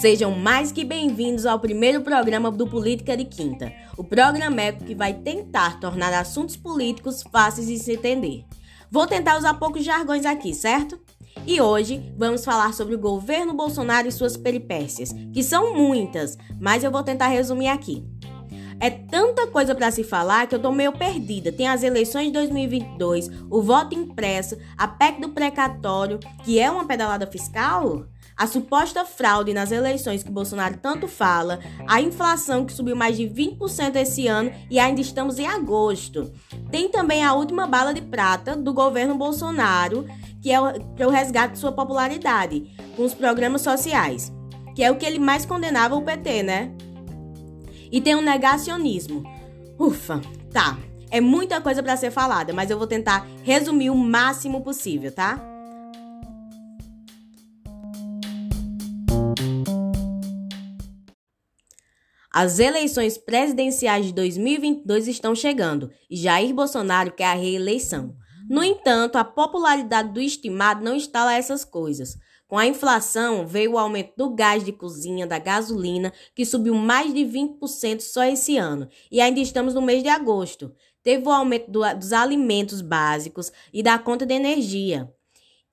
Sejam mais que bem-vindos ao primeiro programa do Política de Quinta, o programeco que vai tentar tornar assuntos políticos fáceis de se entender. Vou tentar usar poucos jargões aqui, certo? E hoje vamos falar sobre o governo Bolsonaro e suas peripécias, que são muitas, mas eu vou tentar resumir aqui. É tanta coisa para se falar que eu tô meio perdida. Tem as eleições de 2022, o voto impresso, a PEC do precatório, que é uma pedalada fiscal? a suposta fraude nas eleições que Bolsonaro tanto fala, a inflação que subiu mais de 20% esse ano e ainda estamos em agosto. Tem também a última bala de prata do governo Bolsonaro, que é o, que é o resgate de sua popularidade, com os programas sociais, que é o que ele mais condenava o PT, né? E tem o negacionismo. Ufa, tá. É muita coisa para ser falada, mas eu vou tentar resumir o máximo possível, tá? As eleições presidenciais de 2022 estão chegando e Jair Bolsonaro quer a reeleição. No entanto, a popularidade do estimado não está lá essas coisas. Com a inflação, veio o aumento do gás de cozinha, da gasolina, que subiu mais de 20% só esse ano. E ainda estamos no mês de agosto. Teve o aumento do, dos alimentos básicos e da conta de energia.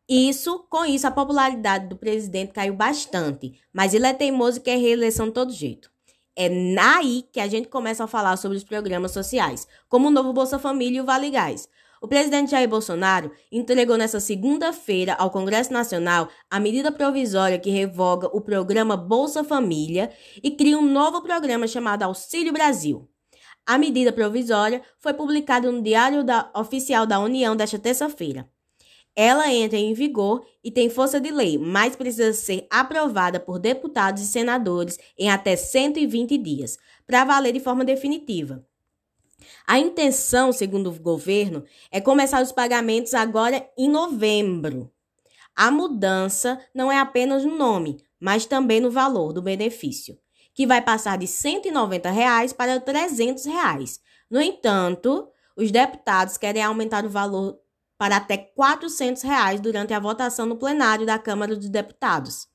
Isso, com isso, a popularidade do presidente caiu bastante, mas ele é teimoso e quer reeleição de todo jeito. É aí que a gente começa a falar sobre os programas sociais, como o novo Bolsa Família e o Vale Gás. O presidente Jair Bolsonaro entregou nesta segunda-feira ao Congresso Nacional a medida provisória que revoga o programa Bolsa Família e cria um novo programa chamado Auxílio Brasil. A medida provisória foi publicada no Diário da, Oficial da União desta terça-feira. Ela entra em vigor e tem força de lei, mas precisa ser aprovada por deputados e senadores em até 120 dias, para valer de forma definitiva. A intenção, segundo o governo, é começar os pagamentos agora em novembro. A mudança não é apenas no nome, mas também no valor do benefício, que vai passar de 190 reais para 300 reais. No entanto, os deputados querem aumentar o valor para até 400 reais durante a votação no plenário da Câmara dos Deputados.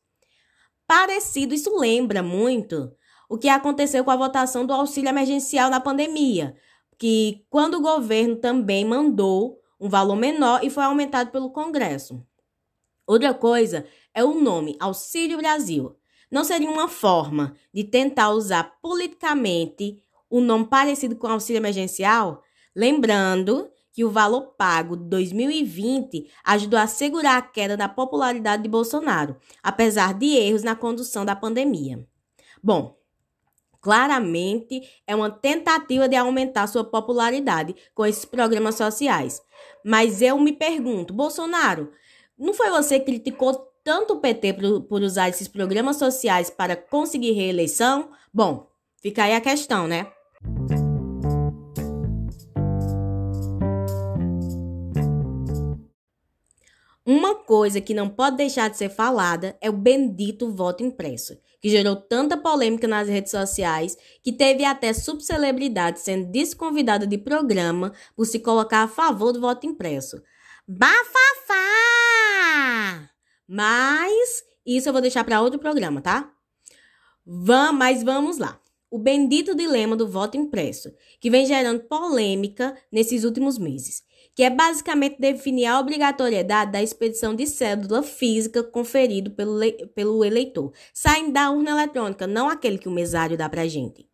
Parecido, isso lembra muito o que aconteceu com a votação do auxílio emergencial na pandemia, que quando o governo também mandou um valor menor e foi aumentado pelo Congresso. Outra coisa é o nome Auxílio Brasil. Não seria uma forma de tentar usar politicamente o um nome parecido com auxílio emergencial? Lembrando que o valor pago de 2020 ajudou a segurar a queda da popularidade de Bolsonaro, apesar de erros na condução da pandemia. Bom, claramente é uma tentativa de aumentar sua popularidade com esses programas sociais. Mas eu me pergunto, Bolsonaro, não foi você que criticou tanto o PT por, por usar esses programas sociais para conseguir reeleição? Bom, fica aí a questão, né? Uma coisa que não pode deixar de ser falada é o bendito voto impresso, que gerou tanta polêmica nas redes sociais que teve até subcelebridade sendo desconvidada de programa por se colocar a favor do voto impresso. Bafafá! Mas isso eu vou deixar para outro programa, tá? Vamos, mas vamos lá. O bendito dilema do voto impresso, que vem gerando polêmica nesses últimos meses que é basicamente definir a obrigatoriedade da expedição de cédula física conferido pelo, pelo eleitor, saindo da urna eletrônica, não aquele que o mesário dá para gente.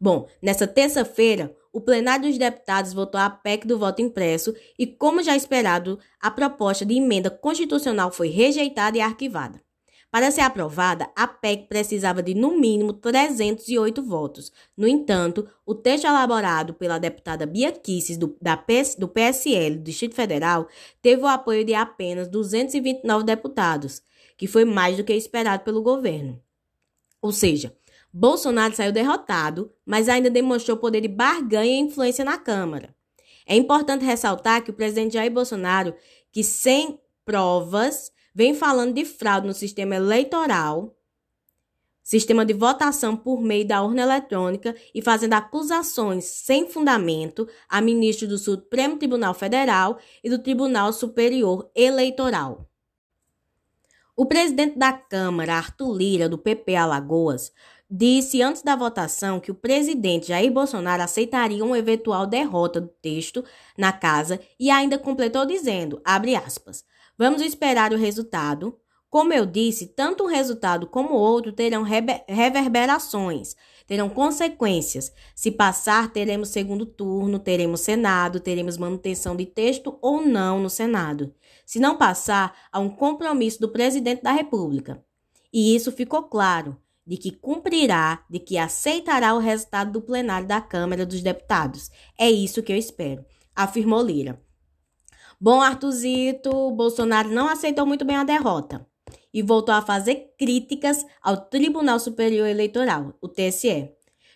Bom, nessa terça-feira, o plenário dos deputados votou a PEC do voto impresso e, como já esperado, a proposta de emenda constitucional foi rejeitada e arquivada. Para ser aprovada, a PEC precisava de no mínimo 308 votos. No entanto, o texto elaborado pela deputada Bia Kisses, do, da PS, do PSL do Distrito Federal, teve o apoio de apenas 229 deputados, que foi mais do que esperado pelo governo. Ou seja, Bolsonaro saiu derrotado, mas ainda demonstrou poder de barganha e influência na Câmara. É importante ressaltar que o presidente Jair Bolsonaro, que sem provas vem falando de fraude no sistema eleitoral, sistema de votação por meio da urna eletrônica e fazendo acusações sem fundamento a ministro do Supremo Tribunal Federal e do Tribunal Superior Eleitoral. O presidente da Câmara, Arthur Lira, do PP Alagoas, disse antes da votação que o presidente Jair Bolsonaro aceitaria uma eventual derrota do texto na casa e ainda completou dizendo, abre aspas, vamos esperar o resultado. Como eu disse, tanto um resultado como outro terão reverberações, terão consequências. Se passar, teremos segundo turno, teremos Senado, teremos manutenção de texto ou não no Senado. Se não passar, há um compromisso do presidente da República. E isso ficou claro de que cumprirá, de que aceitará o resultado do plenário da Câmara dos Deputados. É isso que eu espero, afirmou Lira. Bom, Artuzito, Bolsonaro não aceitou muito bem a derrota e voltou a fazer críticas ao Tribunal Superior Eleitoral, o TSE.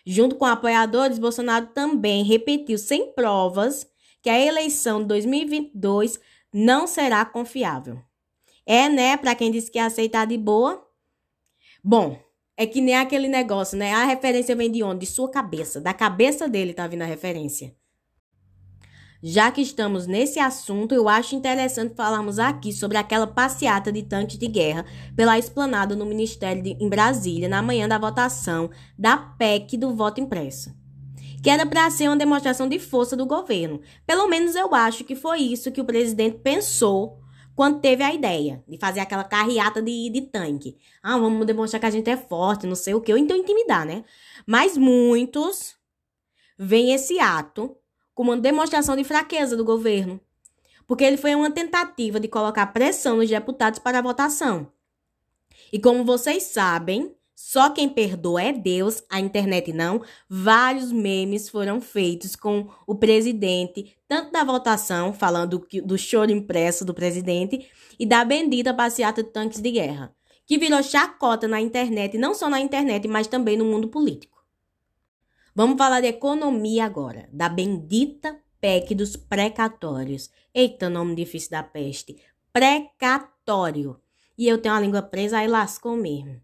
Junto com apoiadores, Bolsonaro também repetiu sem provas que a eleição de 2022 não será confiável. É, né, para quem disse que ia aceitar de boa? Bom, é que nem aquele negócio, né? A referência vem de onde? De sua cabeça. Da cabeça dele tá vindo a referência. Já que estamos nesse assunto, eu acho interessante falarmos aqui sobre aquela passeata de tanques de guerra pela esplanada no Ministério de, em Brasília, na manhã da votação da PEC do voto impresso. Que era para ser uma demonstração de força do governo. Pelo menos eu acho que foi isso que o presidente pensou quando teve a ideia de fazer aquela carreata de, de tanque. Ah, vamos demonstrar que a gente é forte, não sei o que, ou então intimidar, né? Mas muitos veem esse ato como uma demonstração de fraqueza do governo, porque ele foi uma tentativa de colocar pressão nos deputados para a votação. E como vocês sabem, só quem perdoa é Deus, a internet não. Vários memes foram feitos com o presidente, tanto da votação, falando do choro impresso do presidente, e da bendita passeata de tanques de guerra, que virou chacota na internet, não só na internet, mas também no mundo político. Vamos falar de economia agora, da bendita PEC dos precatórios. Eita, nome difícil da peste. Precatório. E eu tenho a língua presa, aí lascou mesmo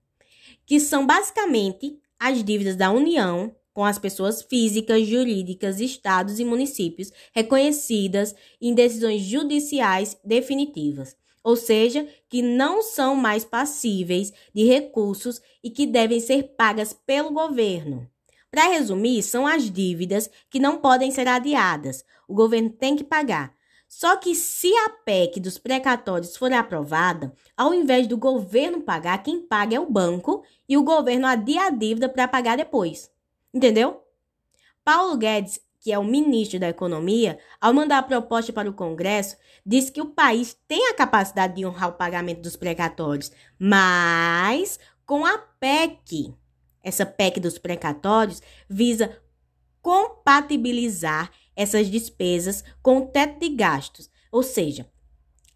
que são basicamente as dívidas da União com as pessoas físicas, jurídicas, estados e municípios reconhecidas em decisões judiciais definitivas, ou seja, que não são mais passíveis de recursos e que devem ser pagas pelo governo. Para resumir, são as dívidas que não podem ser adiadas. O governo tem que pagar, só que se a PEC dos precatórios for aprovada, ao invés do governo pagar, quem paga é o banco e o governo adia a dívida para pagar depois. Entendeu? Paulo Guedes, que é o ministro da Economia, ao mandar a proposta para o Congresso, disse que o país tem a capacidade de honrar o pagamento dos precatórios, mas com a PEC, essa PEC dos precatórios visa compatibilizar essas despesas com o teto de gastos, ou seja,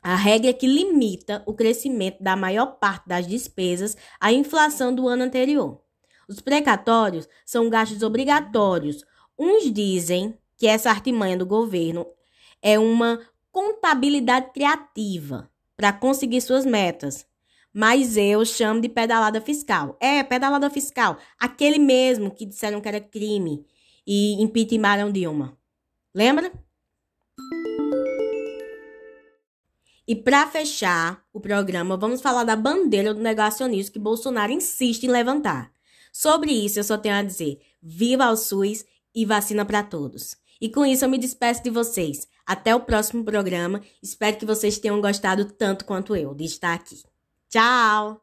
a regra que limita o crescimento da maior parte das despesas à inflação do ano anterior. Os precatórios são gastos obrigatórios. Uns dizem que essa artimanha do governo é uma contabilidade criativa para conseguir suas metas. Mas eu chamo de pedalada fiscal. É, pedalada fiscal. Aquele mesmo que disseram que era crime e impeachmentaram Dilma. Lembra? E para fechar o programa, vamos falar da bandeira do negacionismo que Bolsonaro insiste em levantar. Sobre isso, eu só tenho a dizer: viva o SUS e vacina para todos. E com isso, eu me despeço de vocês. Até o próximo programa. Espero que vocês tenham gostado tanto quanto eu de estar aqui. Tchau!